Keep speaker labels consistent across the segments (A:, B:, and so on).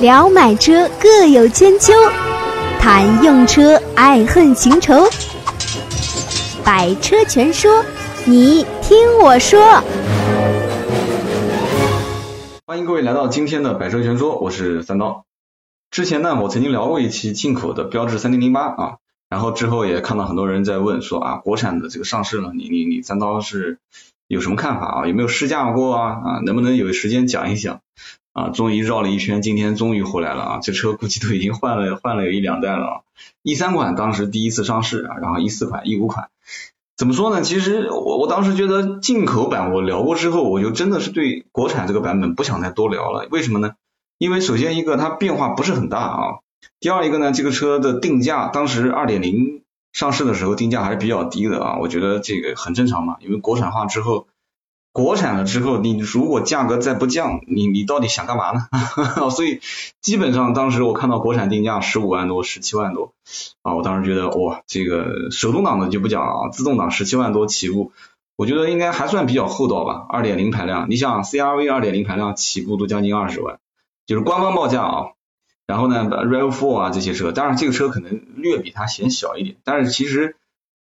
A: 聊买车各有千秋，谈用车爱恨情仇。百车全说，你听我说。
B: 欢迎各位来到今天的百车全说，我是三刀。之前呢，我曾经聊过一期进口的标致三零零八啊，然后之后也看到很多人在问说啊，国产的这个上市了，你你你三刀是有什么看法啊？有没有试驾过啊？啊，能不能有时间讲一讲？啊，终于绕了一圈，今天终于回来了啊！这车估计都已经换了换了有一两代了啊。一三款当时第一次上市啊，然后一四款、一五款，怎么说呢？其实我我当时觉得进口版我聊过之后，我就真的是对国产这个版本不想再多聊了。为什么呢？因为首先一个它变化不是很大啊，第二一个呢，这个车的定价当时二点零上市的时候定价还是比较低的啊，我觉得这个很正常嘛，因为国产化之后。国产了之后，你如果价格再不降，你你到底想干嘛呢？所以基本上当时我看到国产定价十五万多、十七万多啊，我当时觉得哇，这个手动挡的就不讲了啊，自动挡十七万多起步，我觉得应该还算比较厚道吧。二点零排量，你想 CRV 二点零排量起步都将近二十万，就是官方报价啊。然后呢，RAV4 啊这些车，当然这个车可能略比它显小一点，但是其实。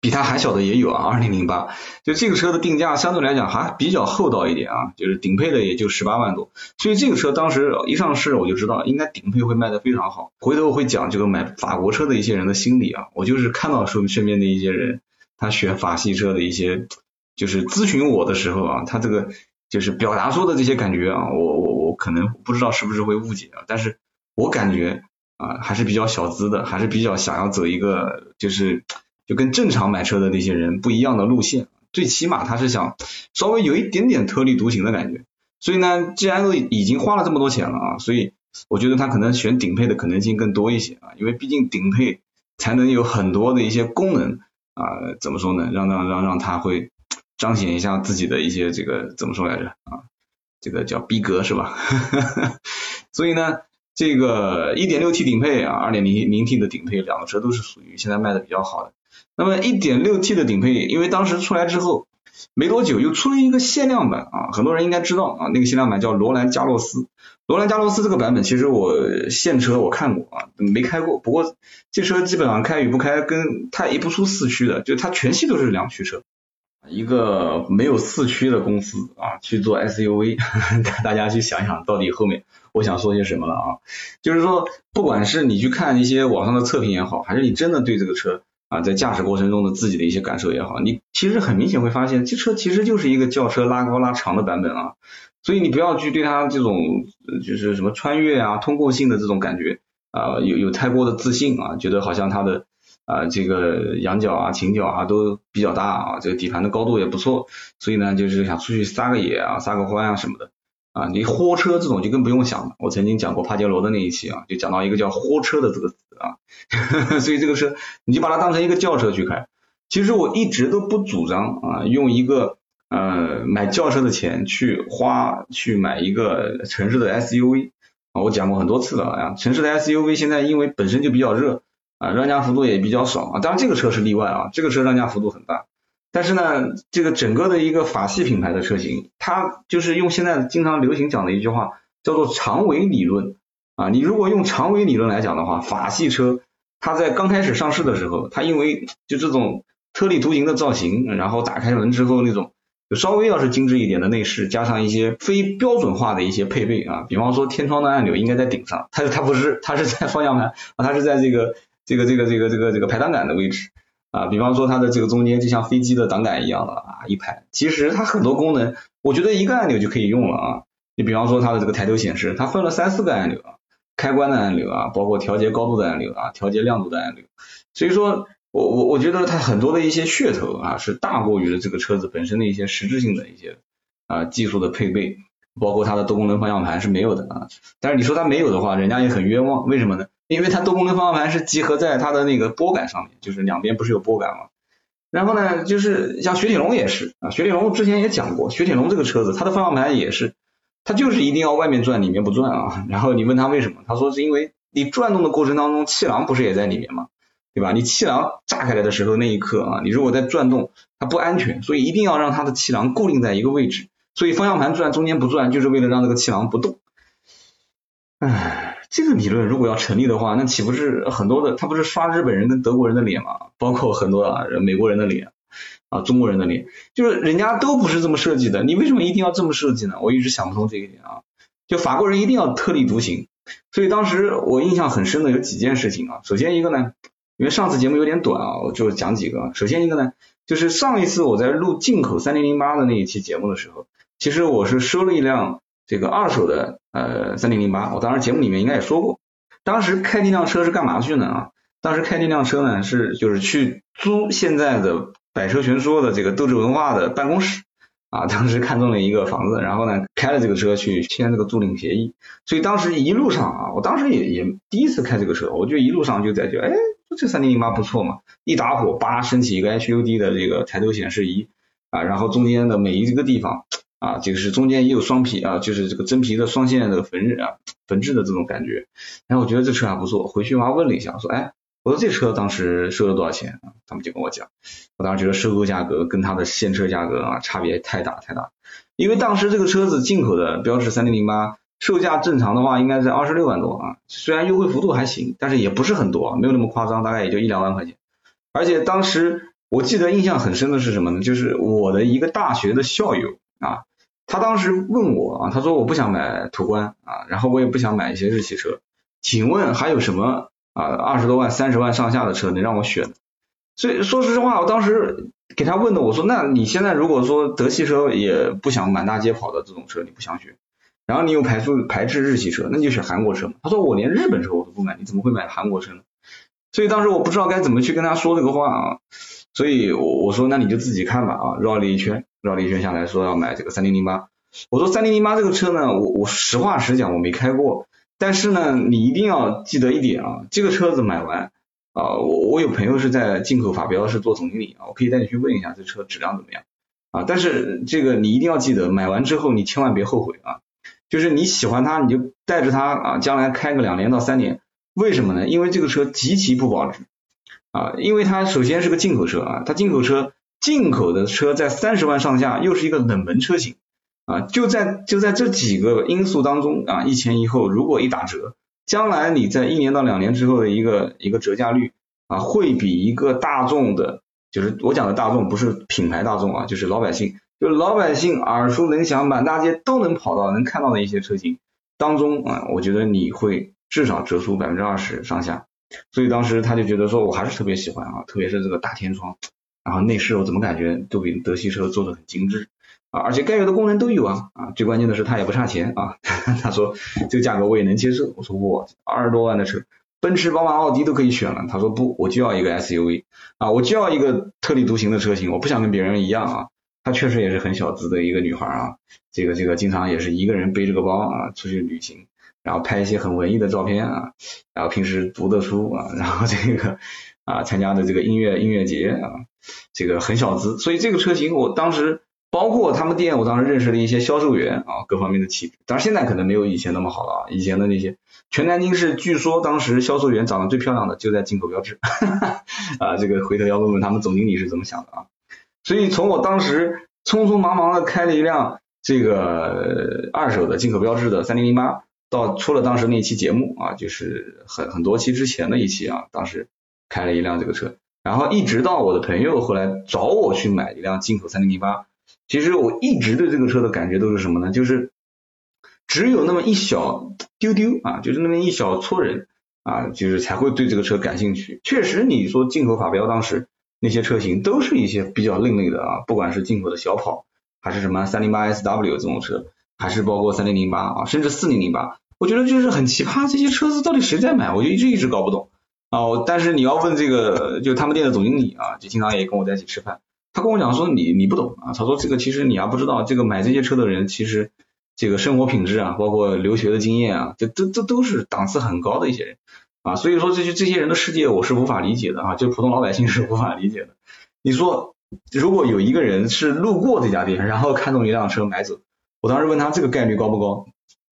B: 比它还小的也有啊，二零零八，就这个车的定价相对来讲还比较厚道一点啊，就是顶配的也就十八万多，所以这个车当时一上市我就知道应该顶配会卖的非常好。回头我会讲这个买法国车的一些人的心理啊，我就是看到说身边的一些人他选法系车的一些，就是咨询我的时候啊，他这个就是表达出的这些感觉啊，我我我可能不知道是不是会误解啊，但是我感觉啊还是比较小资的，还是比较想要走一个就是。就跟正常买车的那些人不一样的路线，最起码他是想稍微有一点点特立独行的感觉。所以呢，既然都已经花了这么多钱了啊，所以我觉得他可能选顶配的可能性更多一些啊，因为毕竟顶配才能有很多的一些功能啊，怎么说呢？让让让让他会彰显一下自己的一些这个怎么说来着啊？这个叫逼格是吧？所以呢，这个 1.6T 顶配啊，2.0 t 的顶配两个车都是属于现在卖的比较好的。那么 1.6T 的顶配，因为当时出来之后没多久，又出了一个限量版啊，很多人应该知道啊，那个限量版叫罗兰加洛斯。罗兰加洛斯这个版本，其实我现车我看过啊，没开过。不过这车基本上开与不开，跟它也不出四驱的，就它全系都是两驱车。一个没有四驱的公司啊，去做 SUV，大家去想想到底后面我想说些什么了啊？就是说，不管是你去看一些网上的测评也好，还是你真的对这个车。啊，在驾驶过程中的自己的一些感受也好，你其实很明显会发现，这车其实就是一个轿车拉高拉长的版本啊，所以你不要去对它这种就是什么穿越啊、通过性的这种感觉啊，有有太过的自信啊，觉得好像它的啊这个仰角啊、倾角啊都比较大啊，这个底盘的高度也不错，所以呢就是想出去撒个野啊、撒个欢啊什么的啊，你货车这种就更不用想了，我曾经讲过帕杰罗的那一期啊，就讲到一个叫货车的这个词。啊，所以这个车你就把它当成一个轿车去开。其实我一直都不主张啊，用一个呃买轿车的钱去花去买一个城市的 SUV 啊。我讲过很多次了啊，城市的 SUV 现在因为本身就比较热啊，让价幅度也比较少啊。当然这个车是例外啊，这个车让价幅度很大。但是呢，这个整个的一个法系品牌的车型，它就是用现在经常流行讲的一句话，叫做长尾理论。啊，你如果用长尾理论来讲的话，法系车它在刚开始上市的时候，它因为就这种特立独行的造型，然后打开门之后那种就稍微要是精致一点的内饰，加上一些非标准化的一些配备啊，比方说天窗的按钮应该在顶上，它它不是，它是在方向盘啊，它是在这个这个这个这个这个这个排挡杆的位置啊，比方说它的这个中间就像飞机的挡杆一样的啊一排，其实它很多功能，我觉得一个按钮就可以用了啊，你比方说它的这个抬头显示，它分了三四个按钮啊。开关的按钮啊，包括调节高度的按钮啊，调节亮度的按钮，所以说我我我觉得它很多的一些噱头啊，是大过于了这个车子本身的一些实质性的一些啊技术的配备，包括它的多功能方向盘是没有的啊。但是你说它没有的话，人家也很冤枉，为什么呢？因为它多功能方向盘是集合在它的那个拨杆上面，就是两边不是有拨杆吗？然后呢，就是像雪铁龙也是啊，雪铁龙之前也讲过，雪铁龙这个车子它的方向盘也是。它就是一定要外面转，里面不转啊。然后你问他为什么，他说是因为你转动的过程当中，气囊不是也在里面吗？对吧？你气囊炸开来的时候那一刻啊，你如果在转动，它不安全，所以一定要让它的气囊固定在一个位置。所以方向盘转，中间不转，就是为了让这个气囊不动。唉，这个理论如果要成立的话，那岂不是很多的？他不是刷日本人跟德国人的脸吗？包括很多啊美国人的脸啊中国人的脸，就是人家都不是这么设计的，你为什么一定要这么设计呢？我一直想不通这一点啊。就法国人一定要特立独行，所以当时我印象很深的有几件事情啊。首先一个呢，因为上次节目有点短啊，我就讲几个。首先一个呢，就是上一次我在录进口三零零八的那一期节目的时候，其实我是收了一辆这个二手的呃三零零八，我当时节目里面应该也说过。当时开那辆车是干嘛去呢啊？当时开那辆车呢是就是去租现在的百车全说的这个斗志文化的办公室。啊，当时看中了一个房子，然后呢，开了这个车去签这个租赁协议，所以当时一路上啊，我当时也也第一次开这个车，我就一路上就在觉得，哎，这三零零八不错嘛，一打火，叭，升起一个 HUD 的这个抬头显示仪啊，然后中间的每一个地方啊，就是中间也有双皮啊，就是这个真皮的双线的缝纫啊，缝制的这种感觉，然后我觉得这车还不错，回去妈问了一下，说，哎。我说这车当时收了多少钱啊？他们就跟我讲，我当时觉得收购价格跟它的现车价格啊差别太大太大，因为当时这个车子进口的标致三零零八，售价正常的话应该在二十六万多啊，虽然优惠幅度还行，但是也不是很多，没有那么夸张，大概也就一两万块钱。而且当时我记得印象很深的是什么呢？就是我的一个大学的校友啊，他当时问我啊，他说我不想买途观啊，然后我也不想买一些日系车，请问还有什么？啊，二十多万、三十万上下的车能让我选，所以说实话，我当时给他问的，我说，那你现在如果说德系车也不想满大街跑的这种车，你不想选，然后你又排除排斥日系车，那你就选韩国车嘛。他说我连日本车我都不买，你怎么会买韩国车呢？所以当时我不知道该怎么去跟他说这个话啊，所以我我说那你就自己看吧啊，绕了一圈，绕了一圈下来说要买这个三零零八，我说三零零八这个车呢，我我实话实讲我没开过。但是呢，你一定要记得一点啊，这个车子买完啊，我我有朋友是在进口法标是做总经理啊，我可以带你去问一下这车质量怎么样啊。但是这个你一定要记得，买完之后你千万别后悔啊。就是你喜欢它，你就带着它啊，将来开个两年到三年。为什么呢？因为这个车极其不保值啊，因为它首先是个进口车啊，它进口车进口的车在三十万上下，又是一个冷门车型。啊，就在就在这几个因素当中啊，一前一后，如果一打折，将来你在一年到两年之后的一个一个折价率啊，会比一个大众的，就是我讲的大众不是品牌大众啊，就是老百姓，就是老百姓耳熟能详，满大街都能跑到能看到的一些车型当中啊，我觉得你会至少折出百分之二十上下。所以当时他就觉得说我还是特别喜欢啊，特别是这个大天窗，然后内饰我怎么感觉都比德系车做的很精致。啊，而且该有的功能都有啊，啊，最关键的是它也不差钱啊。他说这个价格我也能接受。我说我二十多万的车，奔驰、宝马、奥迪都可以选了。他说不，我就要一个 SUV 啊，我就要一个特立独行的车型，我不想跟别人一样啊。她确实也是很小资的一个女孩啊，这个这个经常也是一个人背着个包啊出去旅行，然后拍一些很文艺的照片啊，然后平时读的书啊，然后这个啊参加的这个音乐音乐节啊，这个很小资，所以这个车型我当时。包括他们店，我当时认识了一些销售员啊，各方面的气质。当然现在可能没有以前那么好了啊，以前的那些全南京市，据说当时销售员长得最漂亮的就在进口标志，啊，这个回头要问问他们总经理是怎么想的啊。所以从我当时匆匆忙忙的开了一辆这个二手的进口标志的三零零八，到出了当时那期节目啊，就是很很多期之前的一期啊，当时开了一辆这个车，然后一直到我的朋友后来找我去买一辆进口三零零八。其实我一直对这个车的感觉都是什么呢？就是只有那么一小丢丢啊，就是那么一小撮人啊，就是才会对这个车感兴趣。确实，你说进口法标当时那些车型都是一些比较另类的啊，不管是进口的小跑，还是什么三零八 SW 这种车，还是包括三零零八啊，甚至四零零八，我觉得就是很奇葩。这些车子到底谁在买？我就一直一直搞不懂啊。但是你要问这个，就他们店的总经理啊，就经常也跟我在一起吃饭。他跟我讲说你你不懂啊，他说这个其实你还不知道，这个买这些车的人其实这个生活品质啊，包括留学的经验啊，这这这都是档次很高的一些人啊，所以说这些这些人的世界我是无法理解的啊，就普通老百姓是无法理解的。你说如果有一个人是路过这家店，然后看中一辆车买走，我当时问他这个概率高不高，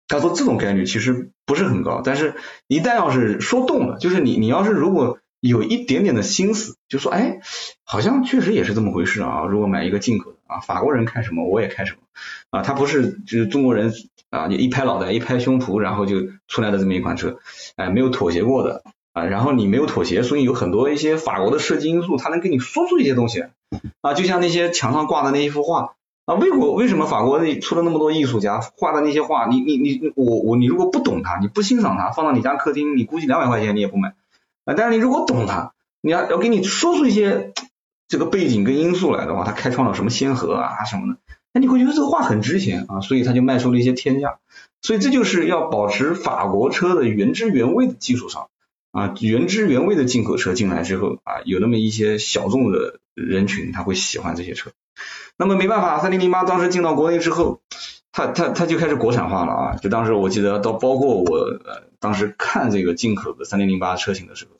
B: 他说这种概率其实不是很高，但是一旦要是说动了，就是你你要是如果有一点点的心思，就说哎，好像确实也是这么回事啊。如果买一个进口的啊，法国人开什么我也开什么啊，他不是就是中国人啊，你一拍脑袋一拍胸脯，然后就出来的这么一款车，哎，没有妥协过的啊，然后你没有妥协，所以有很多一些法国的设计因素，它能给你说出一些东西啊，就像那些墙上挂的那一幅画。啊，为国为什么法国那出了那么多艺术家画的那些画？你你你我我你如果不懂它，你不欣赏它，放到你家客厅，你估计两百块钱你也不买啊。但是你如果懂它，你要要给你说出一些这个背景跟因素来的话，它开创了什么先河啊什么的，那你会觉得这个画很值钱啊，所以他就卖出了一些天价。所以这就是要保持法国车的原汁原味的基础上啊，原汁原味的进口车进来之后啊，有那么一些小众的人群他会喜欢这些车。那么没办法，三零零八当时进到国内之后，它它它就开始国产化了啊！就当时我记得，到包括我呃当时看这个进口的三零零八车型的时候，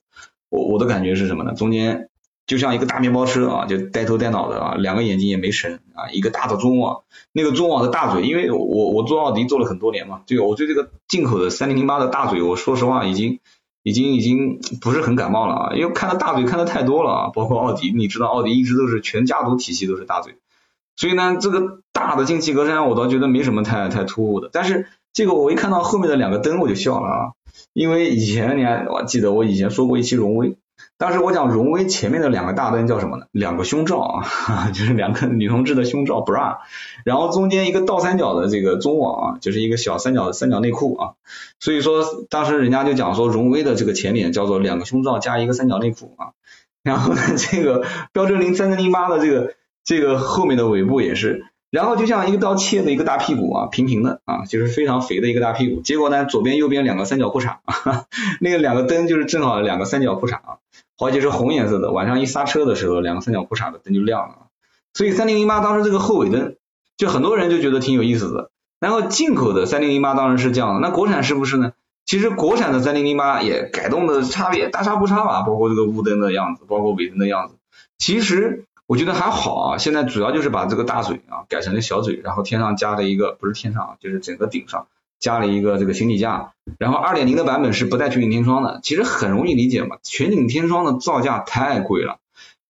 B: 我我的感觉是什么呢？中间就像一个大面包车啊，就呆头呆脑的啊，两个眼睛也没神啊，一个大的中网，那个中网的大嘴，因为我我做奥迪做了很多年嘛，这个我对这个进口的三零零八的大嘴，我说实话已经已经已经不是很感冒了啊，因为看的大嘴看的太多了啊，包括奥迪，你知道奥迪一直都是全家族体系都是大嘴。所以呢，这个大的进气格栅我倒觉得没什么太太突兀的，但是这个我一看到后面的两个灯我就笑了啊，因为以前你还我记得我以前说过一期荣威，当时我讲荣威前面的两个大灯叫什么呢？两个胸罩啊，就是两个女同志的胸罩 bra，然后中间一个倒三角的这个中网啊，就是一个小三角三角内裤啊，所以说当时人家就讲说荣威的这个前脸叫做两个胸罩加一个三角内裤啊，然后呢这个标致零三零零八的这个。这个后面的尾部也是，然后就像一个刀切的一个大屁股啊，平平的啊，就是非常肥的一个大屁股。结果呢，左边右边两个三角裤衩，那个两个灯就是正好两个三角裤衩啊，而且是红颜色的。晚上一刹车的时候，两个三角裤衩的灯就亮了。所以三零零八当时这个后尾灯，就很多人就觉得挺有意思的。然后进口的三零零八当然是这样的，那国产是不是呢？其实国产的三零零八也改动的差别大差不差吧，包括这个雾灯的样子，包括尾灯的样子，其实。我觉得还好啊，现在主要就是把这个大嘴啊改成了小嘴，然后天上加了一个，不是天上啊，就是整个顶上加了一个这个行李架，然后二点零的版本是不带全景天窗的，其实很容易理解嘛，全景天窗的造价太贵了，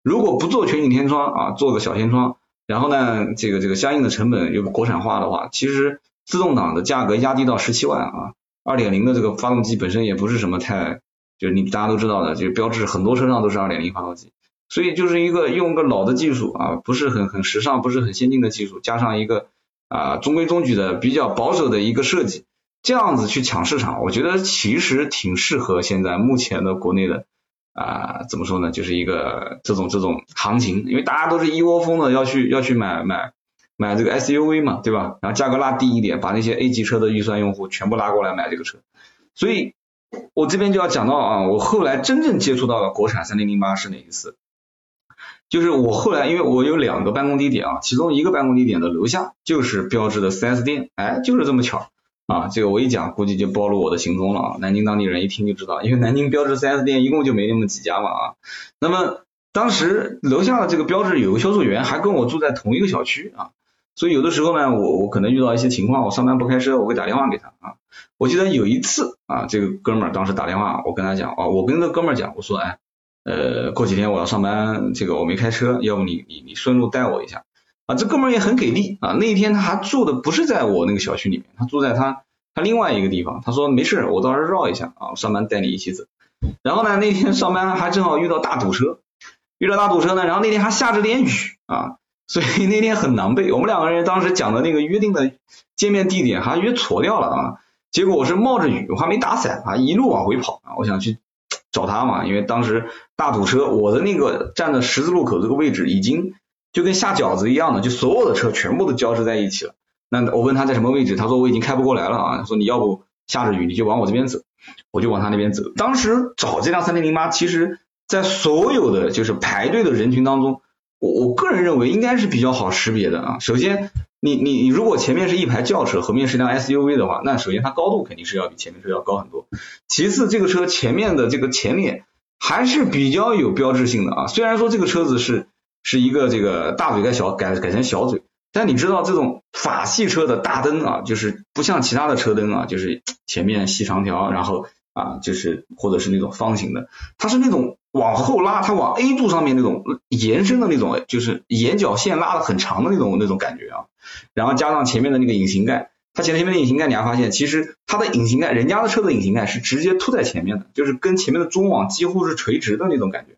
B: 如果不做全景天窗啊，做个小天窗，然后呢，这个这个相应的成本又国产化的话，其实自动挡的价格压低到十七万啊，二点零的这个发动机本身也不是什么太，就是你大家都知道的，就是标志很多车上都是二点零发动机。所以就是一个用个老的技术啊，不是很很时尚，不是很先进的技术，加上一个啊中规中矩的比较保守的一个设计，这样子去抢市场，我觉得其实挺适合现在目前的国内的啊怎么说呢，就是一个这种这种行情，因为大家都是一窝蜂的要去要去买买买这个 SUV 嘛，对吧？然后价格拉低一点，把那些 A 级车的预算用户全部拉过来买这个车，所以我这边就要讲到啊，我后来真正接触到了国产三零零八是哪一次？就是我后来，因为我有两个办公地点啊，其中一个办公地点的楼下就是标志的 4S 店，哎，就是这么巧啊。这个我一讲，估计就暴露我的行踪了啊。南京当地人一听就知道，因为南京标志 4S 店一共就没那么几家嘛啊。那么当时楼下的这个标志有个销售员还跟我住在同一个小区啊，所以有的时候呢，我我可能遇到一些情况，我上班不开车，我会打电话给他啊。我记得有一次啊，这个哥们儿当时打电话，我跟他讲啊，我跟这哥们儿讲，我说哎。呃，过几天我要上班，这个我没开车，要不你你你顺路带我一下啊？这哥们儿也很给力啊。那一天他还住的不是在我那个小区里面，他住在他他另外一个地方。他说没事，我到时候绕一下啊，上班带你一起走。然后呢，那天上班还正好遇到大堵车，遇到大堵车呢，然后那天还下着点雨啊，所以那天很狼狈。我们两个人当时讲的那个约定的见面地点还约错掉了啊。结果我是冒着雨，我还没打伞啊，一路往回跑啊，我想去。找他嘛，因为当时大堵车，我的那个站的十字路口这个位置已经就跟下饺子一样的，就所有的车全部都交织在一起了。那我问他在什么位置，他说我已经开不过来了啊，说你要不下着雨你就往我这边走，我就往他那边走。当时找这辆三零零八，其实在所有的就是排队的人群当中，我我个人认为应该是比较好识别的啊。首先。你你你如果前面是一排轿车，后面是辆 SUV 的话，那首先它高度肯定是要比前面车要高很多。其次，这个车前面的这个前脸还是比较有标志性的啊。虽然说这个车子是是一个这个大嘴改小改改成小嘴，但你知道这种法系车的大灯啊，就是不像其他的车灯啊，就是前面细长条，然后啊，就是或者是那种方形的，它是那种往后拉，它往 A 柱上面那种延伸的那种，就是眼角线拉的很长的那种那种感觉啊，然后加上前面的那个引擎盖，它前前面的引擎盖你还发现，其实它的引擎盖，人家的车的引擎盖是直接凸在前面的，就是跟前面的中网几乎是垂直的那种感觉。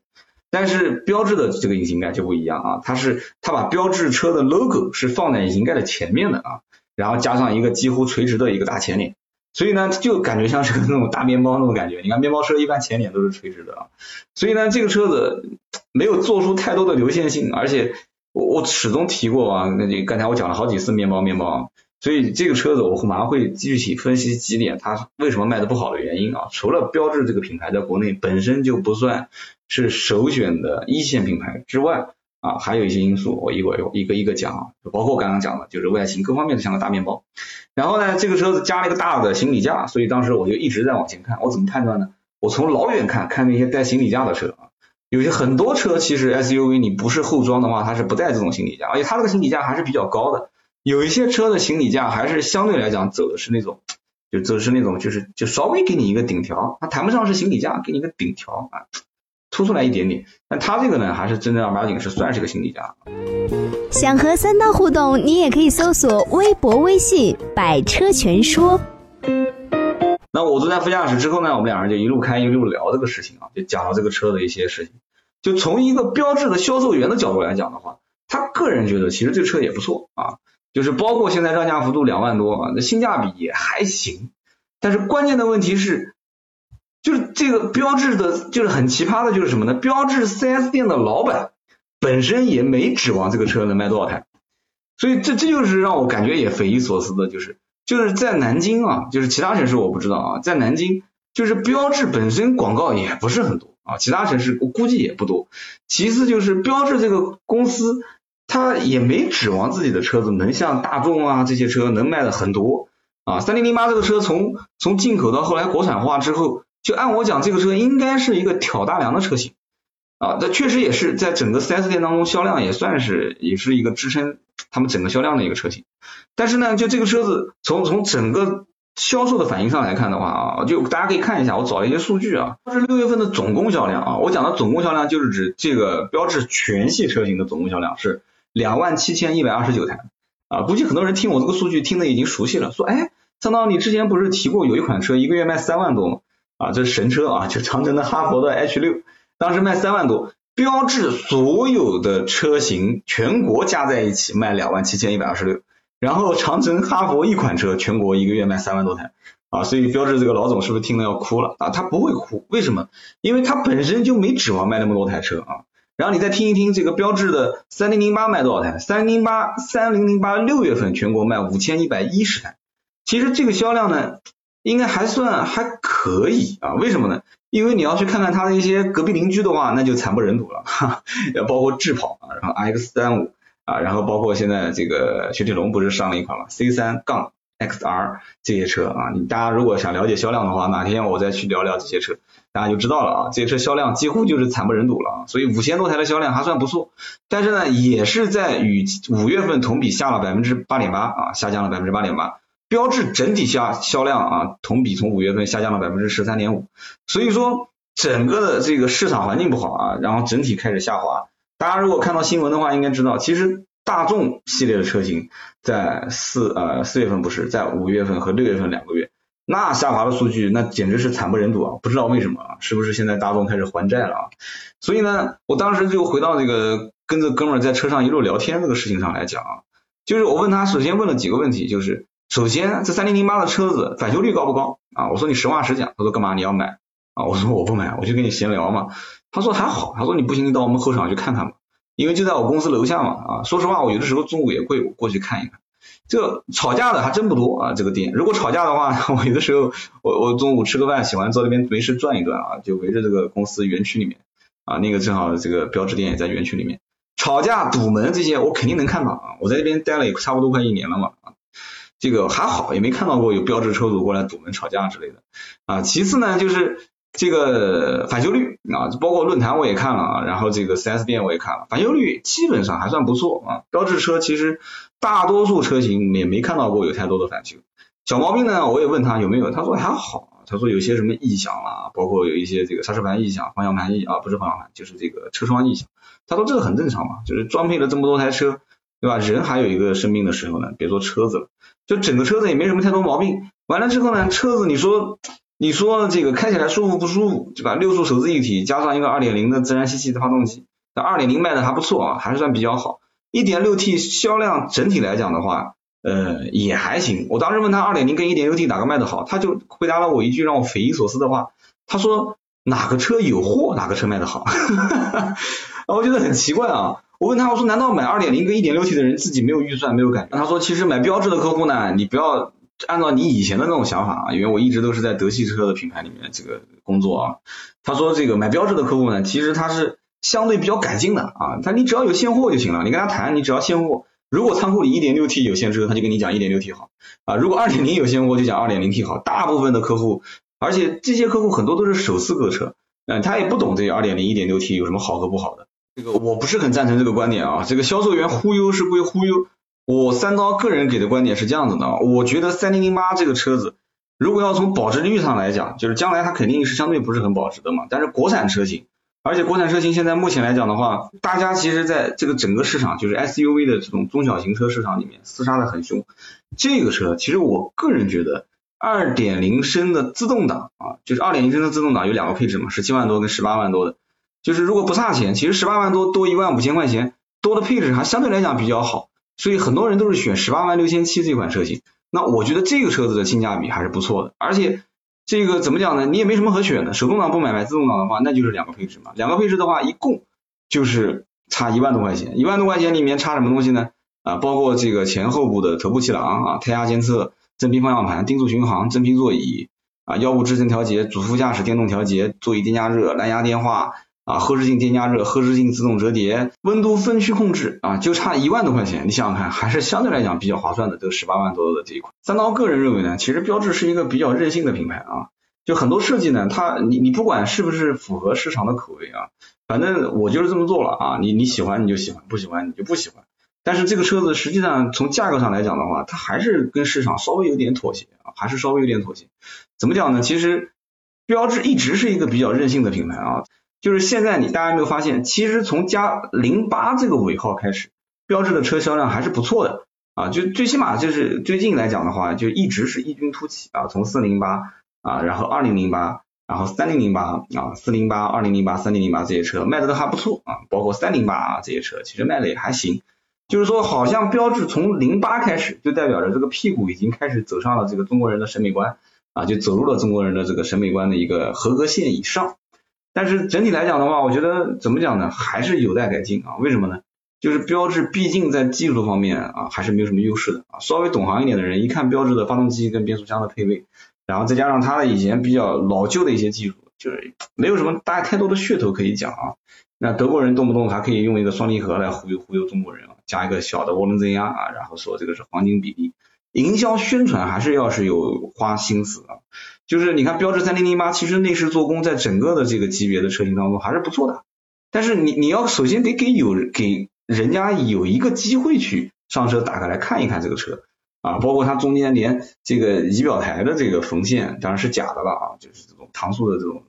B: 但是标志的这个引擎盖就不一样啊，它是它把标志车的 logo 是放在引擎盖的前面的啊，然后加上一个几乎垂直的一个大前脸，所以呢就感觉像是个那种大面包那种感觉。你看面包车一般前脸都是垂直的啊，所以呢这个车子没有做出太多的流线性，而且我我始终提过啊，那你刚才我讲了好几次面包面包。所以这个车子我马上会具体分析几点，它为什么卖的不好的原因啊。除了标致这个品牌在国内本身就不算是首选的一线品牌之外啊，还有一些因素，我一会一个一个讲啊，包括我刚刚讲的，就是外形各方面都像个大面包。然后呢，这个车子加了一个大的行李架，所以当时我就一直在往前看。我怎么判断呢？我从老远看看那些带行李架的车啊，有些很多车其实 SUV 你不是后装的话，它是不带这种行李架，而且它这个行李架还是比较高的。有一些车的行李架还是相对来讲走的是那种，就走的是那种，就是就稍微给你一个顶条，它谈不上是行李架，给你一个顶条啊，凸出来一点点。但他这个呢，还是正正儿八经是算是个行李架。
A: 想和三刀互动，你也可以搜索微博、微信“百车全说”。
B: 那我坐在副驾驶之后呢，我们两人就一路开一路聊这个事情啊，就讲了这个车的一些事情。就从一个标志的销售员的角度来讲的话，他个人觉得其实这车也不错啊。就是包括现在让价幅度两万多啊，那性价比也还行，但是关键的问题是，就是这个标志的，就是很奇葩的，就是什么呢？标志 4S 店的老板本身也没指望这个车能卖多少台，所以这这就是让我感觉也匪夷所思的，就是就是在南京啊，就是其他城市我不知道啊，在南京就是标志本身广告也不是很多啊，其他城市我估计也不多。其次就是标志这个公司。他也没指望自己的车子能像大众啊这些车能卖的很多啊，三零零八这个车从从进口到后来国产化之后，就按我讲这个车应该是一个挑大梁的车型啊，这确实也是在整个四 S 店当中销量也算是也是一个支撑他们整个销量的一个车型，但是呢，就这个车子从从整个销售的反应上来看的话啊，就大家可以看一下，我找了一些数据啊，是六月份的总共销量啊，我讲的总共销量就是指这个标致全系车型的总共销量是。两万七千一百二十九台啊，估计很多人听我这个数据听的已经熟悉了，说哎，张涛你之前不是提过有一款车一个月卖三万多吗？啊，这是神车啊，就长城的哈佛的 H 六，当时卖三万多，标致所有的车型全国加在一起卖两万七千一百二十六，然后长城哈佛一款车全国一个月卖三万多台啊，所以标致这个老总是不是听了要哭了啊？他不会哭，为什么？因为他本身就没指望卖那么多台车啊。然后你再听一听这个标致的三零零八卖多少台？三零零八三零零八六月份全国卖五千一百一十台，其实这个销量呢，应该还算还可以啊。为什么呢？因为你要去看看它的一些隔壁邻居的话，那就惨不忍睹了，哈，包括智跑啊，然后 X 三五啊，然后包括现在这个雪铁龙不是上了一款嘛 C 三杠 XR 这些车啊，你大家如果想了解销量的话，哪天我再去聊聊这些车。大家就知道了啊，这些车销量几乎就是惨不忍睹了啊，所以五千多台的销量还算不错，但是呢，也是在与五月份同比下了百分之八点八啊，下降了百分之八点八。标致整体下销量啊，同比从五月份下降了百分之十三点五，所以说整个的这个市场环境不好啊，然后整体开始下滑。大家如果看到新闻的话，应该知道，其实大众系列的车型在四呃四月份不是在五月份和六月份两个月。那下滑的数据，那简直是惨不忍睹啊！不知道为什么啊？是不是现在大众开始还债了啊？所以呢，我当时就回到这个跟着哥们儿在车上一路聊天这个事情上来讲啊，就是我问他，首先问了几个问题，就是首先这三零零八的车子返修率高不高啊？我说你实话实讲，他说干嘛你要买啊？我说我不买，我就跟你闲聊嘛。他说还好，他说你不行，你到我们后厂去看看吧，因为就在我公司楼下嘛啊。说实话，我有的时候中午也会过去看一看。这吵架的还真不多啊，这个店。如果吵架的话，我有的时候我我中午吃个饭，喜欢坐那边没事转一转啊，就围着这个公司园区里面啊，那个正好这个标志店也在园区里面。吵架堵门这些我肯定能看到啊，我在那边待了也差不多快一年了嘛啊，这个还好也没看到过有标志车主过来堵门吵架之类的啊。其次呢就是。这个返修率啊，包括论坛我也看了啊，然后这个 4S 店我也看了，返修率基本上还算不错啊。标致车其实大多数车型也没看到过有太多的返修，小毛病呢我也问他有没有，他说还好，他说有些什么异响啦，包括有一些这个刹车盘异响、方向盘异啊，不是方向盘，就是这个车窗异响。他说这个很正常嘛，就是装配了这么多台车，对吧？人还有一个生病的时候呢，别说车子了，就整个车子也没什么太多毛病。完了之后呢，车子你说你说这个开起来舒服不舒服，对吧？六速手自一体加上一个二点零的自然吸气的发动机，那二点零卖的还不错啊，还是算比较好。一点六 T 销量整体来讲的话，呃也还行。我当时问他二点零跟一点六 T 哪个卖的好，他就回答了我一句让我匪夷所思的话，他说哪个车有货哪个车卖的好，我觉得很奇怪啊。我问他我说难道买二点零跟一点六 T 的人自己没有预算没有感觉？他说其实买标致的客户呢，你不要按照你以前的那种想法啊，因为我一直都是在德系车的品牌里面这个工作啊。他说这个买标致的客户呢，其实他是。相对比较感性的啊，他你只要有现货就行了，你跟他谈，你只要现货。如果仓库里一点六 T 有现车，他就跟你讲一点六 T 好啊。如果二点零有现货，就讲二点零 T 好。大部分的客户，而且这些客户很多都是首次购车，嗯，他也不懂这二点零、一点六 T 有什么好和不好的。这个我不是很赞成这个观点啊。这个销售员忽悠是归忽悠，我三刀个人给的观点是这样子的，我觉得三零零八这个车子，如果要从保值率上来讲，就是将来它肯定是相对不是很保值的嘛。但是国产车型。而且国产车型现在目前来讲的话，大家其实在这个整个市场，就是 SUV 的这种中小型车市场里面厮杀的很凶。这个车其实我个人觉得，二点零升的自动挡啊，就是二点零升的自动挡有两个配置嘛，十七万多跟十八万多的，就是如果不差钱，其实十八万多多一万五千块钱多的配置还相对来讲比较好，所以很多人都是选十八万六千七这款车型。那我觉得这个车子的性价比还是不错的，而且。这个怎么讲呢？你也没什么可选的，手动挡不买买自动挡的话，那就是两个配置嘛。两个配置的话，一共就是差一万多块钱。一万多块钱里面差什么东西呢？啊，包括这个前后部的头部气囊啊、胎压监测、真皮方向盘、定速巡航、真皮座椅啊、腰部支撑调节、主副驾驶电动调节、座椅电加热、蓝牙电话。啊，后视镜电加热，后视镜自动折叠，温度分区控制啊，就差一万多块钱，你想想看，还是相对来讲比较划算的，这十八万多的这一款。三刀个人认为呢，其实标致是一个比较任性的品牌啊，就很多设计呢，它你你不管是不是符合市场的口味啊，反正我就是这么做了啊，你你喜欢你就喜欢，不喜欢你就不喜欢。但是这个车子实际上从价格上来讲的话，它还是跟市场稍微有点妥协啊，还是稍微有点妥协。怎么讲呢？其实标致一直是一个比较任性的品牌啊。就是现在，你大家没有发现，其实从加零八这个尾号开始，标致的车销量还是不错的啊。就最起码就是最近来讲的话，就一直是异军突起啊。从四零八啊，然后二零零八，然后三零零八啊，四零八、二零零八、三零零八这些车卖的都还不错啊。包括三零八啊这些车，其实卖的也还行。就是说，好像标志从零八开始，就代表着这个屁股已经开始走上了这个中国人的审美观啊，就走入了中国人的这个审美观的一个合格线以上。但是整体来讲的话，我觉得怎么讲呢，还是有待改进啊。为什么呢？就是标致毕竟在技术方面啊，还是没有什么优势的啊。稍微懂行一点的人，一看标致的发动机跟变速箱的配备，然后再加上它的以前比较老旧的一些技术，就是没有什么大太多的噱头可以讲啊。那德国人动不动还可以用一个双离合来忽悠忽悠中国人啊，加一个小的涡轮增压啊，然后说这个是黄金比例。营销宣传还是要是有花心思啊，就是你看标致三零零八，其实内饰做工在整个的这个级别的车型当中还是不错的，但是你你要首先得给有给人家有一个机会去上车打开来看一看这个车啊，包括它中间连这个仪表台的这个缝线当然是假的了啊，就是这种搪塑的这种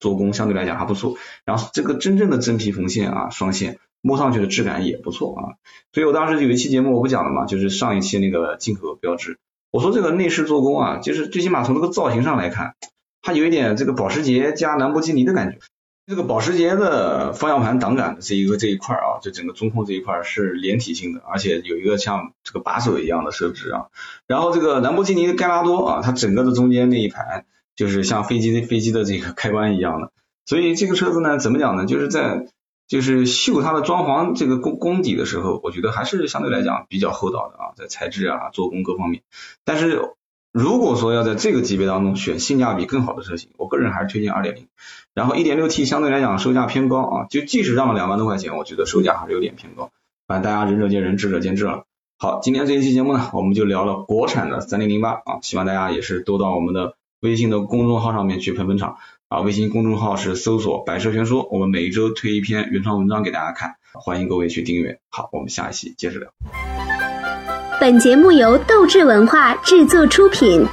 B: 做工相对来讲还不错，然后这个真正的真皮缝线啊双线。摸上去的质感也不错啊，所以我当时有一期节目我不讲了嘛，就是上一期那个进口标志，我说这个内饰做工啊，就是最起码从这个造型上来看，它有一点这个保时捷加兰博基尼的感觉。这个保时捷的方向盘挡杆的这一个这一块啊，就整个中控这一块是连体性的，而且有一个像这个把手一样的设置啊。然后这个兰博基尼的盖拉多啊，它整个的中间那一排就是像飞机飞机的这个开关一样的。所以这个车子呢，怎么讲呢？就是在就是秀它的装潢这个功功底的时候，我觉得还是相对来讲比较厚道的啊，在材质啊、做工各方面。但是如果说要在这个级别当中选性价比更好的车型，我个人还是推荐二点零。然后一点六 T 相对来讲售价偏高啊，就即使让了两万多块钱，我觉得售价还是有点偏高。反正大家仁者见仁，智者见智了。好，今天这一期节目呢，我们就聊了国产的三零零八啊，希望大家也是多到我们的微信的公众号上面去捧捧场。啊，微信公众号是搜索“百车全说”，我们每一周推一篇原创文章给大家看，欢迎各位去订阅。好，我们下一期接着聊。
A: 本节目由斗志文化制作出品。